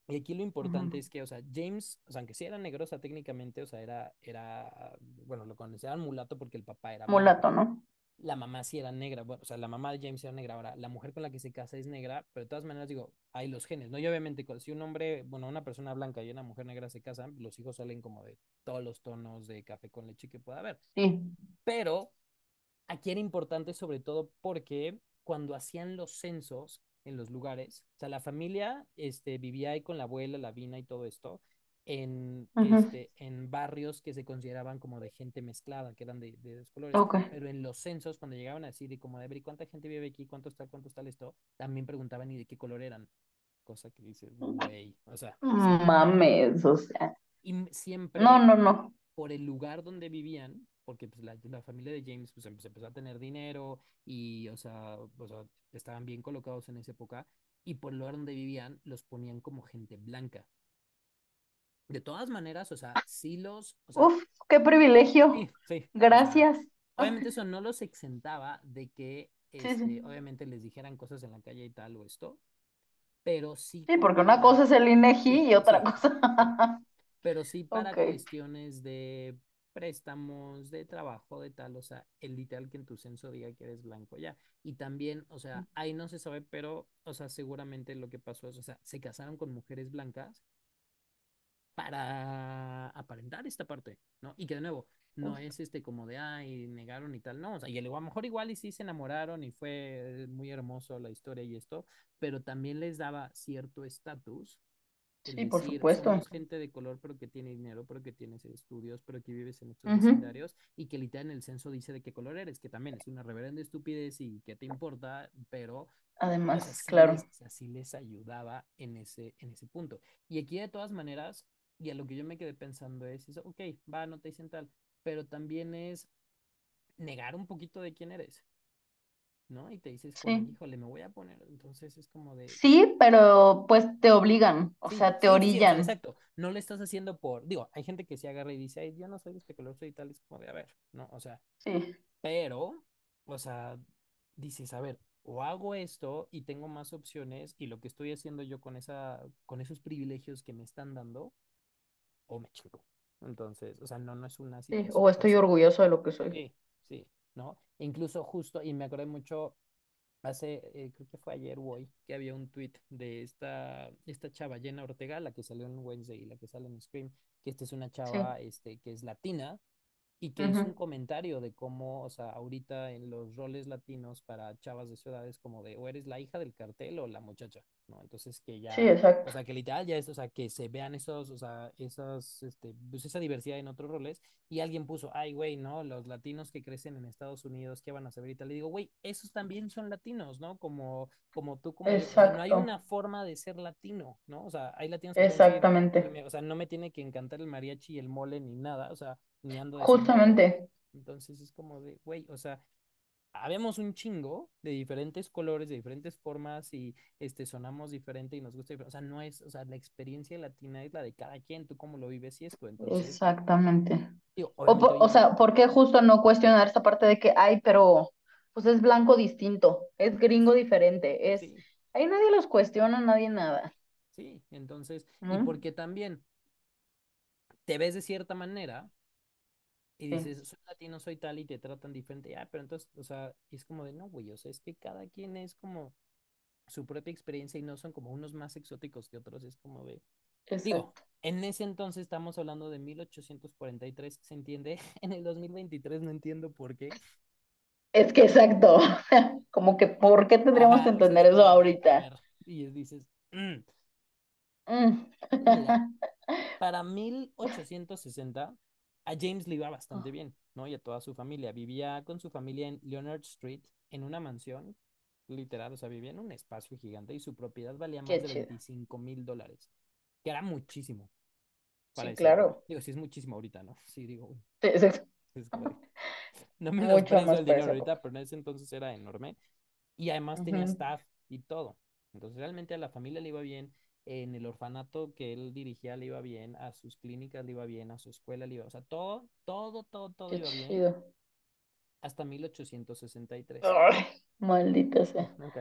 Y aquí lo importante es que, o sea, James, o sea, aunque sí era negro, o sea, técnicamente, o sea, era, era, bueno, lo conocían mulato porque el papá era. Mulato, ¿no? La mamá sí era negra, bueno, o sea, la mamá de James era negra. Ahora, la mujer con la que se casa es negra, pero de todas maneras, digo, hay los genes, ¿no? Y obviamente, si un hombre, bueno, una persona blanca y una mujer negra se casan, los hijos salen como de todos los tonos de café con leche que pueda haber. Sí. Pero aquí era importante sobre todo porque cuando hacían los censos en los lugares, o sea, la familia este, vivía ahí con la abuela, la vina y todo esto, en, este, en barrios que se consideraban como de gente mezclada, que eran de, de dos colores, pero en los censos, cuando llegaban a decir, y como de ver, ¿y cuánta gente vive aquí? ¿Cuánto está? ¿Cuánto está esto? También preguntaban, ¿y de qué color eran? Cosa que dices, güey, o sea, sí. Mames, o sea. Y No, siempre no, no. por el lugar donde vivían, porque pues la, la familia de James pues em- se empezó a tener dinero y, o sea, o sea, estaban bien colocados en esa época, y por el lugar donde vivían los ponían como gente blanca. De todas maneras, o sea, sí los, o sea, Uf, qué privilegio. sí, sí, Gracias. obviamente eso no los exentaba de que, *laughs* este, sí. obviamente les dijeran cosas en la calle y tal o esto, pero sí Sí, porque una cosa es el INEGI sí, *laughs* y otra cosa. *laughs* pero sí para cuestiones de préstamos, de trabajo, de tal, o sea, el literal que en tu censo diga que eres blanco ya. Y también, o sea, ahí no se sabe, pero, o sea, seguramente lo que pasó es, o sea, se casaron con mujeres blancas para aparentar esta parte, ¿no? Y que de nuevo, no es este como de, ay, negaron y tal, no, o sea, y a lo mejor igual y sí se enamoraron y fue muy hermoso la historia y esto, pero también les daba cierto estatus Sí, por decir, supuesto. somos gente de color, pero que tiene dinero, pero que tienes estudios, pero que vives en estos Ujú. vecindarios y que literal en el censo dice de qué color eres, que también es una reverenda estupidez y que te importa, pero, sea, Además, sí claro. les, o sea, sí les ayudaba en ese, en ese punto. Y aquí de todas maneras, y a lo que yo me quedé pensando es, es, ok, va, no te dicen tal, pero también es negar un poquito de quién eres, ¿no? Y te dices Sí. híjole, me voy a poner, entonces es como de, Sí, pero pues te obligan, o Sí, sea, te sí, orillan. exacto. No lo estás haciendo por, digo, hay gente que se agarra y dice, ay, yo no soy de este color, soy tal, es como de, a ver, ¿no? O sea, Sí, pero, o sea, dices, a ver, o hago esto y tengo más opciones y lo que estoy haciendo yo con esa, con esos privilegios que me están dando, o me chingo. Entonces, o sea, no, no es una sí. O estoy orgulloso de lo que soy. Sí, ¿no? E incluso justo, y me acordé mucho hace, eh, creo que fue ayer o hoy, que había un tweet de esta, esta chava, Jenna Ortega, la que salió en Wednesday y la que sale en Scream, que esta es una Sí. chava este, que es latina y que hizo un Ujú. comentario de cómo, o sea, ahorita en los roles latinos para chavas de su edad es como de o eres la hija del cartel o la muchacha, ¿no? Entonces que Sí, ya, o exacto. sea, que literal ya es, o sea, que se vean esos, o sea, esas, este, pues esa diversidad en otros roles y alguien puso, ay, güey, ¿no? Los latinos que crecen en Estados Unidos, ¿qué van a saber? Y tal, le digo, güey, esos también son latinos, ¿no? Como, como tú, como o sea, no hay Exacto. una forma de ser latino, ¿no? O sea, hay latinos que decir, Exactamente. me- o sea, no me tiene que encantar el mariachi y el mole ni nada, o sea, ni ando de sombrero. Justamente. Entonces es como de, güey, o sea, habemos un chingo de diferentes colores, de diferentes formas y este sonamos diferente y nos gusta diferente. O sea, no es, o sea, la experiencia latina es la de cada quien, tú cómo lo vives y esto. Entonces, Exactamente. digo, O, sea, ¿por qué justo no cuestionar esta parte de que, ay, pero pues es blanco distinto, es gringo diferente, es... sí, Ahí nadie los cuestiona, nadie nada, sí, entonces, y porque también te ves de cierta manera y Sí, dices, soy latino, soy tal, y te tratan diferente. Ah, pero entonces, o sea, es como de no, güey, o sea, es que cada quien es como su propia experiencia y no son como unos más exóticos que otros. Es como de, digo, en ese entonces estamos hablando de 1843, ¿se entiende? *laughs* En el 2023 no entiendo por qué. Es que exacto. *laughs* Como que, ¿por qué tendríamos que entender es eso ahorita? y dices, mm. Mm. Mira, *laughs* para 1860 a James le iba bastante bien, ¿no? Y a toda su familia. Vivía con su familia en Leonard Street, en una mansión, literal, o sea, vivía en un espacio gigante y su propiedad valía más de chido. 25 mil dólares, que era muchísimo para Sí, época. claro. Digo, sí es muchísimo ahorita, ¿no? *laughs* Sí, digo, uy, Sí, es como *laughs* no Mucho menosprecio más el dinero ahorita, pero en ese entonces era enorme. Y además tenía staff y todo. Entonces realmente a la familia le iba bien, en el orfanato que él dirigía le iba bien, a sus clínicas le iba bien, a su escuela le iba, o sea, todo, todo, todo, todo Qué iba bien. Hasta 1863. Ay, maldita sea. Mil,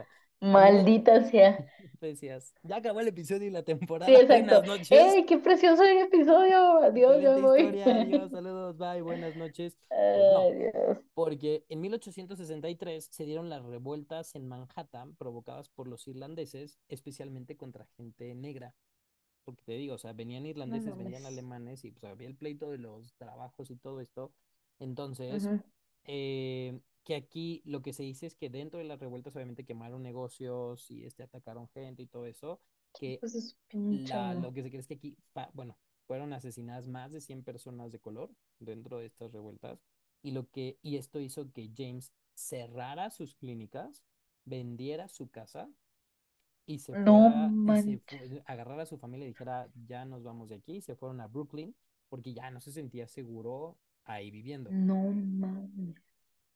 Maldita sea. *laughs* decías, ya acabó el episodio y la Sí, temporada. exacto. Buenas noches. ¡Ey, qué precioso el episodio! Adiós, Excelente me voy. historia. Adiós, *laughs* saludos, bye, buenas noches. Pues no, porque en 1863 se dieron las revueltas en Manhattan provocadas por los irlandeses, especialmente contra gente negra. Porque te digo, o sea, venían No irlandeses, venían alemanes y pues había el pleito de los trabajos y todo esto. Entonces. Eh, que aquí lo que se dice es que dentro de las revueltas obviamente quemaron negocios y este, atacaron gente y todo eso, que Pues la, lo que se cree es que aquí, bueno, fueron asesinadas más de 100 personas de color dentro de estas revueltas y, lo que, y esto hizo que James cerrara sus clínicas, vendiera su casa y se No fuera y se fue, agarrara a su familia y dijera, ya nos vamos de aquí, y se fueron a Brooklyn porque ya no se sentía seguro ahí viviendo. No mames.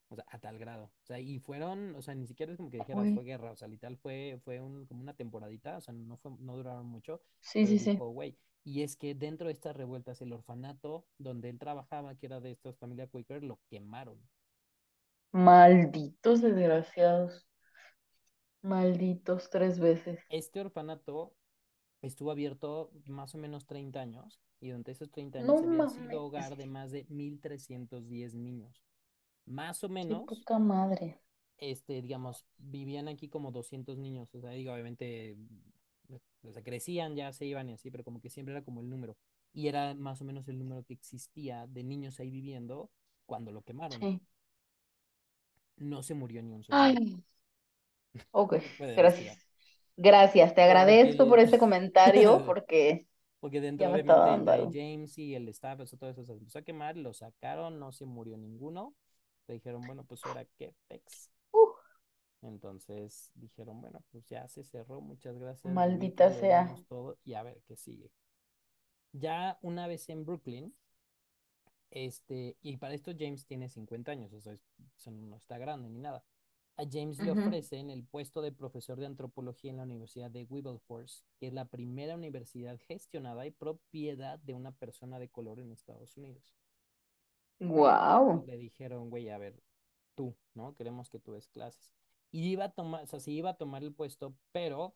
O sea, a tal grado. O sea, y fueron, o sea, ni siquiera es como que dijeras fue guerra, o sea, literal fue, fue un, como una temporadita, o sea, no fue, no duraron mucho, Sí, sí, sí. y es que dentro de estas revueltas, el orfanato donde él trabajaba, que era de estas familias Quaker, lo quemaron. Malditos desgraciados. Malditos tres veces. Este orfanato estuvo abierto más o menos 30 años, y durante esos 30 No años había sido hogar de más de 1.310 niños. Más o Qué menos poca madre. este, digamos, vivían aquí como 200 niños, o sea, digo, obviamente, o sea, crecían, ya se iban y así, pero como que siempre era como el número. Y era más o menos el número que existía de niños ahí viviendo cuando lo quemaron. Sí. No se murió ni un solo. Ay, ok. *laughs* Gracias. Gracias. Te agradezco por este comentario *laughs* porque porque dentro, algo. James y el staff, eso, todo eso se empezó a quemar, lo sacaron, no se murió ninguno. Le dijeron, bueno, pues ahora qué pex. Uh, Entonces dijeron, bueno, pues ya se cerró, muchas gracias, maldita sea. todo y a ver qué sigue. Ya una vez en Brooklyn, este, y para esto James tiene 50 años, o sea, es- o sea, no está grande ni nada. A James le ofrecen el puesto de profesor de antropología en la Universidad de Wilberforce, que es la primera universidad gestionada y propiedad de una persona de color en Estados Unidos. Wow. Le dijeron, güey, a ver, tú, ¿no? Queremos que tú des clases. Y iba a tomar, o sea, sí iba a tomar el puesto, pero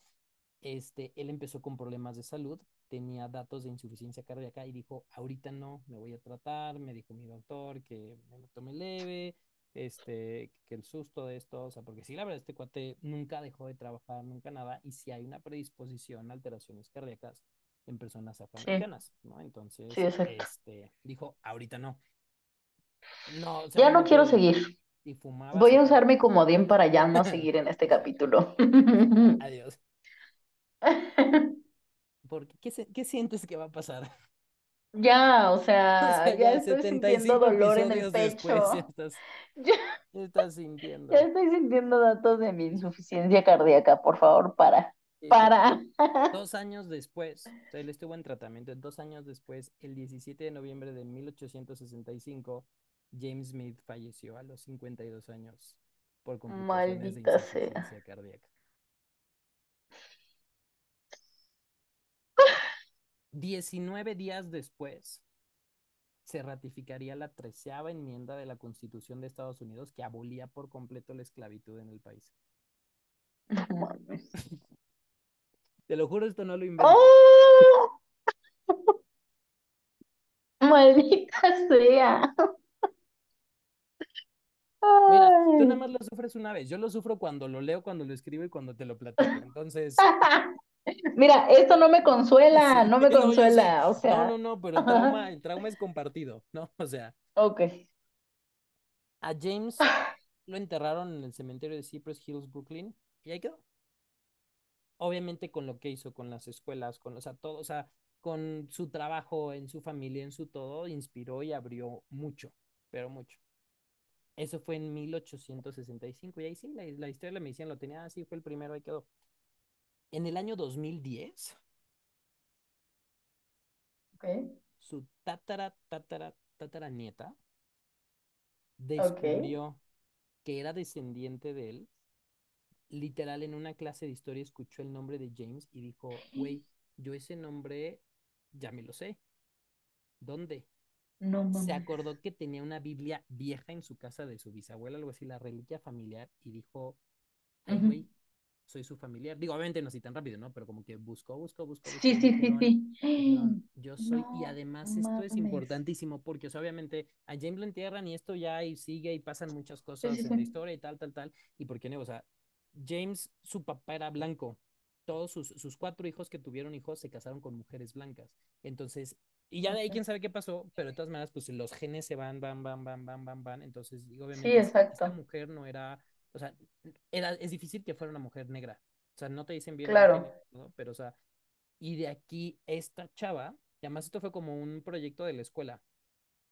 este, él empezó con problemas de salud, tenía datos de insuficiencia cardíaca y dijo, ahorita no, me voy a tratar, me dijo mi doctor que me lo tome leve, este, que el susto de esto, o sea, porque sí, la verdad, este cuate nunca dejó de trabajar, nunca nada, y sí hay una predisposición a alteraciones cardíacas en personas Sí, afroamericanas, ¿no? Entonces, este, dijo, ahorita no. No, o sea, Ya no quiero seguir. si Voy a usar mi comodín para ya no *laughs* seguir en este capítulo. adiós. *laughs* Porque, ¿qué, qué sientes que va a pasar? Ya, o *laughs* O sea, ya ya estoy sintiendo dolor en el después, ya pecho. estás, *laughs* Ya, ya estás ya sintiendo. estoy sintiendo datos de mi insuficiencia cardíaca. Por favor, para. Sí, sí. Para. Dos años después, o sea, él estuvo en tratamiento. Dos años después, el 17 de noviembre de 1865, James Smith falleció a los 52 años por complicaciones de sea. insuficiencia cardíaca. 19 días después, se ratificaría la treceava enmienda de la Constitución de Estados Unidos que abolía por completo la esclavitud en el país. No mames. *laughs* Te lo juro, esto no lo invento. ¡Oh! *laughs* Maldita sea. Mira, tú nada más lo sufres una vez. Yo lo sufro cuando lo leo, cuando lo escribo y cuando te lo platico. Entonces, *laughs* Mira, esto no me consuela, no me *laughs* no, consuela, o No, sea, no, no, pero el trauma, el trauma es compartido, ¿no? *laughs* O sea, ok, a James *sighs* lo enterraron en el cementerio de Cypress Hills, Brooklyn, y ahí quedó. Obviamente con lo que hizo con las escuelas, con, o sea, todo, o sea, con su trabajo en su familia, en su todo, inspiró y abrió mucho, pero mucho. Eso fue en 1865 y ahí sí, la, la historia de la medicina lo tenía así, fue el primero, ahí quedó. En el año 2010, ok, su tatara, tatara, tatara nieta descubrió que era descendiente de él. Literal, en una clase de historia escuchó el nombre de James y dijo, güey, yo ese nombre ya me lo sé. ¿Dónde? no Se acordó que tenía una Biblia vieja en su casa de su bisabuela, algo así, la reliquia familiar, y dijo, ay, güey, soy su familiar. Digo, obviamente no así tan rápido, ¿no? Pero como que buscó, buscó, buscó, Sí, y sí, sí, sí, *gasps* yo soy, y no además esto es importantísimo porque, o sea, obviamente a James lo entierran y esto ya y sigue y pasan muchas sí, cosas sí, en la sí, historia y tal, tal, tal, y por qué no, o sea, James, su papá era blanco, todos sus, sus cuatro hijos que tuvieron hijos se casaron con mujeres blancas, entonces, y ya de ahí quién sabe qué pasó, pero de todas maneras, pues los genes se van, van, van, van, van, van, van, entonces, y sí, obviamente esta, esta mujer no era, o sea, era, es difícil que fuera una mujer negra, o sea, no te dicen bien ¿no? Pero, o sea, y de aquí esta chava, y además esto fue como un proyecto de la escuela,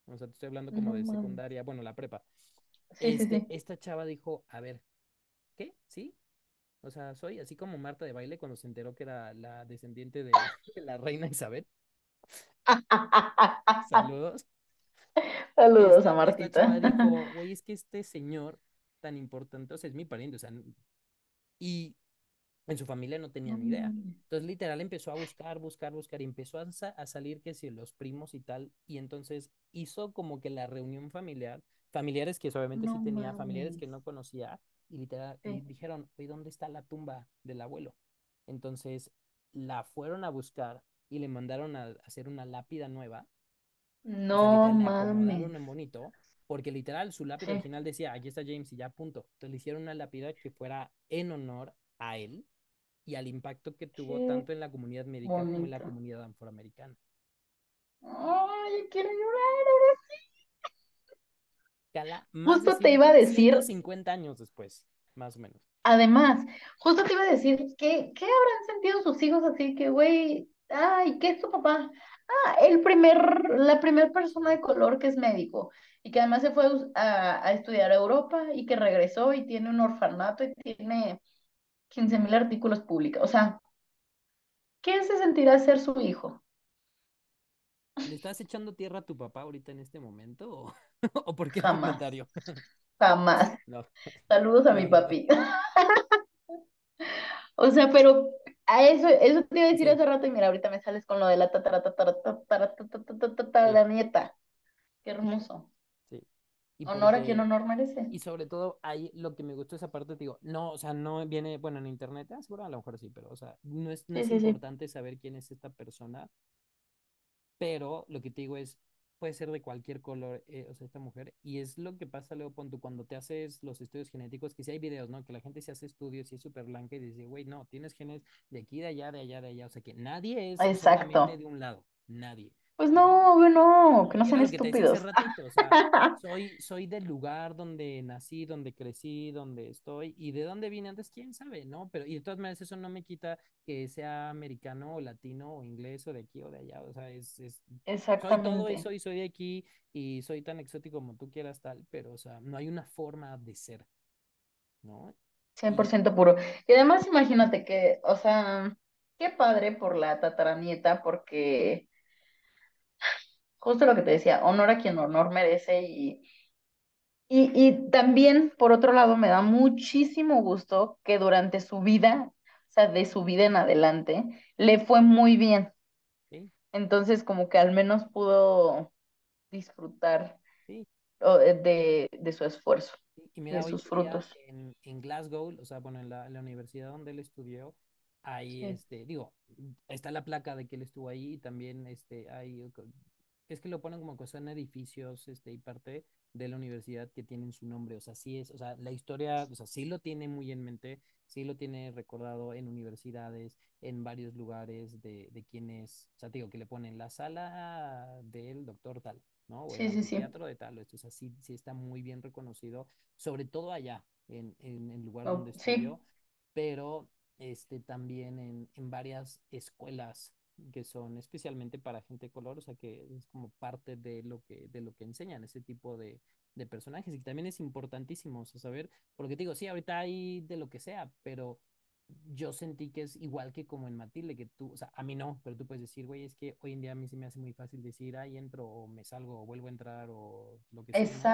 o sea, te estoy hablando como de secundaria, bueno, la prepa. sí, Este, sí, esta chava dijo, a ver, ¿qué? ¿Sí? O sea, soy así como Marta de baile cuando se enteró que era la descendiente de *laughs* la reina Isabel. *laughs* Saludos. saludos a Esta, esta chava Martita, dijo, *laughs* güey, es que este señor tan importante, o sea, es mi pariente, o sea, y en su familia no tenían ni idea. mames, Entonces, literal, empezó a buscar, buscar, buscar y empezó a, sa- a salir que si los primos y tal. Y entonces hizo como que la reunión familiar, familiares que obviamente sí no tenía, familiares mames, que no conocía, y literal, y sí, dijeron, oye, ¿dónde está la tumba del abuelo? Entonces la fueron a buscar y le mandaron a hacer una lápida nueva. O sea, no le acomodaron mames, bonito, porque literal su lápida sí, original decía, aquí está James y ya punto. Entonces le hicieron una lápida que fuera en honor a él y al impacto que tuvo tanto en la comunidad médica como en la bonito, comunidad afroamericana. ay, quiero llorar, más de justo te iba a decir cincuenta años después, más o menos. Además, justo te iba a decir, ¿qué, qué habrán sentido sus hijos así que, güey, ay, ¿qué es tu papá? Ah, el primer, la primera persona de color que es médico y que además se fue a, a estudiar a Europa y que regresó y tiene un orfanato y tiene quince mil artículos publicados. O sea, ¿qué se sentirá ser su hijo? ¿Le estás echando tierra a tu papá ahorita en este momento? ¿O, *laughs* ¿O por qué Jamás, comentario? jamás. *laughs* No, Saludos a mi no, no, no. papi. *laughs* O sea, pero a eso, eso te iba a decir Sí, hace rato y mira, ahorita me sales con lo de la tatara, tatara, tatara, tatara, tatara, sí, la nieta. Qué hermoso. Sí. Y Honor a quien porque, honor merece. y sobre todo, ahí lo que me gustó esa parte, te digo, no, o sea, no viene, bueno, en internet, ah, seguro a lo mejor sí, pero, o sea, no es, no Sí, es sí, sí. importante saber quién es esta persona pero lo que te digo es, puede ser de cualquier color, eh, o sea, esta mujer, y es lo que pasa, Leo, pon tú, cuando te haces los estudios genéticos, que si hay videos, ¿no? Que la gente se hace estudios y es súper blanca y dice, güey, no, tienes genes de aquí, de allá, de allá, de allá, o sea, que nadie es Exacto. de un lado, nadie, Pues ¿no? no, que no sean estúpidos. ratito, o sea, soy, soy del lugar donde nací, donde crecí, donde estoy, y de dónde vine antes, quién sabe, ¿no? Pero, y de todas maneras, eso no me quita que sea americano o latino o inglés o de aquí o de allá, o sea, es, es, soy todo Exactamente. eso y soy de aquí y soy tan exótico como tú quieras, tal, pero, o sea, no hay una forma de ser, ¿no? cien por Y ciento puro. Y además imagínate que, o sea, qué padre por la tataranieta, porque justo lo que te decía, honor a quien honor merece y, y, y también, por otro lado, me da muchísimo gusto que durante su vida, o sea, de su vida en adelante, le fue muy bien. sí, Entonces, como que al menos pudo disfrutar sí, eh, de, de su esfuerzo, Y, de sus frutos. en, en Glasgow, o sea, bueno, en la, en la universidad donde él estudió, Sí, este, digo, está la placa de que él estuvo ahí y también este, hay es que lo ponen como que son edificios, este, y parte de la universidad que tienen su nombre, o sea, sí es, o sea, la historia, o sea, sí lo tiene muy en mente, sí lo tiene recordado en universidades, en varios lugares de, de quienes, o sea, digo, que le ponen la sala del doctor tal, ¿no? O el Sí, sí, sí. anfiteatro de tal, o esto, o sea, sí, sí está muy bien reconocido, sobre todo allá, en, en el lugar donde Oh, sí, estudió, pero este, también en, en varias escuelas que son especialmente para gente de color, o sea que es como parte de lo que, de lo que enseñan ese tipo de, de personajes y también es importantísimo, o sea, saber, porque te digo, sí, ahorita hay de lo que sea, pero yo sentí que es igual que como en Matilde, que tú, o sea, a mí no, pero tú puedes decir, güey, es que hoy en día a mí se me hace muy fácil decir, ay, entro o me salgo o vuelvo a entrar o lo que sea,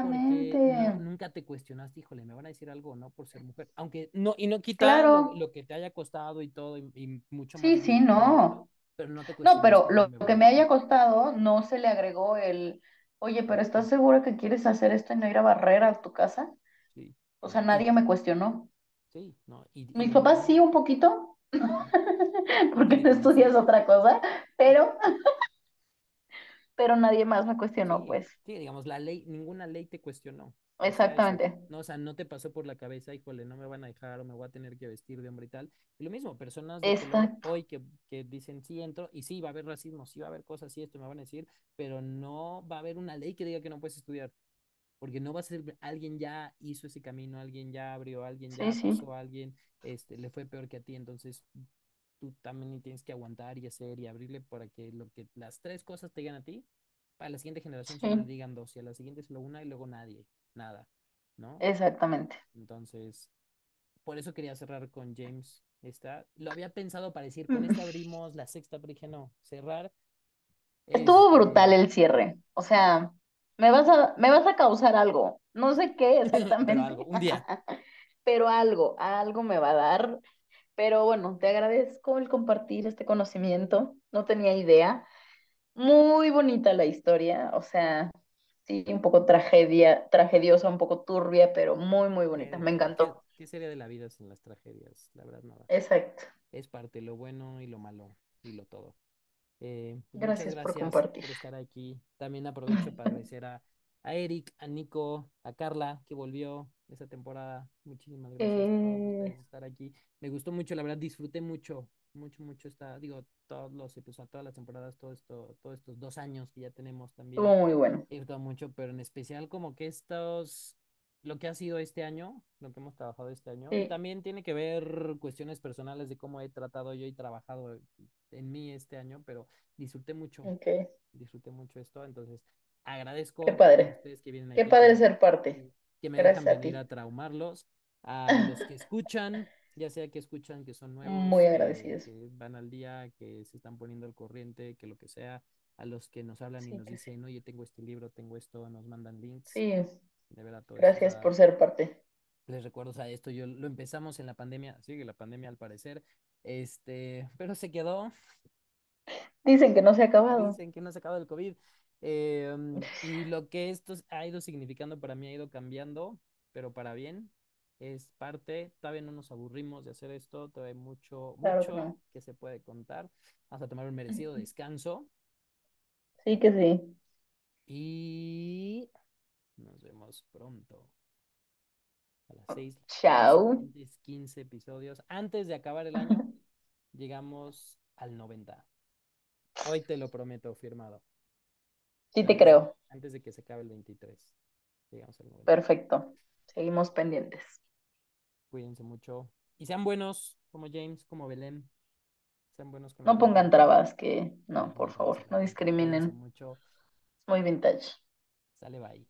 exactamente. No, nunca te cuestionaste, híjole, me van a decir algo o no por ser mujer. Aunque no, y no quita lo, Claro, lo que te haya costado y todo, y, y mucho más sí, sí, no. pero no te No, pero lo me que me haya costado no se le agregó el, oye, pero ¿estás segura que quieres hacer esto y no ir a barrer a tu casa? sí, O sea, nadie me cuestionó. Sí, no, y, y Mis papás sí un poquito, *laughs* porque no estudias otra cosa, pero, *laughs* pero nadie más me cuestionó, Sí, pues. sí, digamos, la ley, ninguna ley te cuestionó. Decía eso. Exactamente, No, o sea, no te pasó por la cabeza, híjole, no me van a dejar o me voy a tener que vestir de hombre y tal. Y lo mismo, personas de hoy que, que dicen, sí, entro, y sí, va a haber racismo, sí, va a haber cosas, y esto me van a decir, pero no va a haber una ley que diga que no puedes estudiar, porque no va a ser, alguien ya hizo ese camino, alguien ya abrió, alguien sí, ya sí, pasó, alguien, este, le fue peor que a ti, entonces tú también tienes que aguantar y hacer y abrirle para que lo que las tres cosas te digan a ti, para la siguiente generación sí, digan dos y a la siguiente solo una y luego nadie, nada, ¿no? exactamente. Entonces, por eso quería cerrar con James. Esta, lo había pensado para decir, con esta *laughs* abrimos la sexta, pero dije no, cerrar, Estuvo brutal este, el cierre, o sea, me vas a, me vas a causar algo, no sé qué *laughs* pero algo, exactamente, un día. *laughs* pero algo, algo me va a dar. Pero bueno, te agradezco el compartir este conocimiento, no tenía idea. Muy bonita la historia, o sea, sí, un poco tragedia, tragediosa, un poco turbia, pero muy, muy bonita, ¿Qué, me encantó. qué sería de la vida sin las tragedias? La verdad, nada. Exacto. Es parte, lo bueno y lo malo y lo todo. Eh, muchas Gracias por compartir. por estar aquí. También aprovecho para *laughs* agradecer a, a Eric, a Nico, a Carla, que volvió esta temporada. Muchísimas gracias ustedes Eh, por estar aquí. Me gustó mucho, la verdad, disfruté mucho, mucho, mucho esta, digo, todos los episodios, todas las temporadas, todo esto, todos estos dos años que ya tenemos también. muy bueno. He disfrutado mucho, pero en especial como que estos, lo que ha sido este año, lo que hemos trabajado este año, Sí, también tiene que ver cuestiones personales de cómo he tratado yo y trabajado en mí este año, pero disfruté mucho, ok. disfruté mucho esto, entonces Qué agradezco a ustedes que vienen Qué aquí, que padre ser parte. que me dejan Gracias a venir a traumarlos, a *laughs* los que escuchan, ya sea que escuchan que son Muy nuevos, que, agradecidos. que van al día, que se están poniendo al corriente, que lo que sea, a los que nos hablan y nos que dicen, oye, tengo este libro, tengo esto, nos mandan links, Sí, de verdad todo gracias por ser parte. les recuerdo, o sea, esto yo lo empezamos en la pandemia, sigue la pandemia al parecer, este, pero se quedó, Dicen que no se ha acabado. dicen que no se acaba el COVID, eh, y lo que esto ha ido significando para mí ha ido cambiando, pero para bien, es parte, todavía no nos aburrimos de hacer esto, todavía hay mucho, Claro mucho no. que se puede contar, vamos a tomar un merecido descanso Sí que sí. y nos vemos pronto. A las seis, los Chao. siguientes 15 episodios. Antes de acabar el año, *laughs* llegamos al 90. Hoy te lo prometo, firmado. Sí te creo. antes de que se acabe el 23, llegamos al 90. Perfecto. Seguimos pendientes. Cuídense mucho. Y sean buenos, como James, como Belén. Sean buenos con No pongan trabas, que No por favor, no discriminen. mucho. Es muy vintage. Sale bye.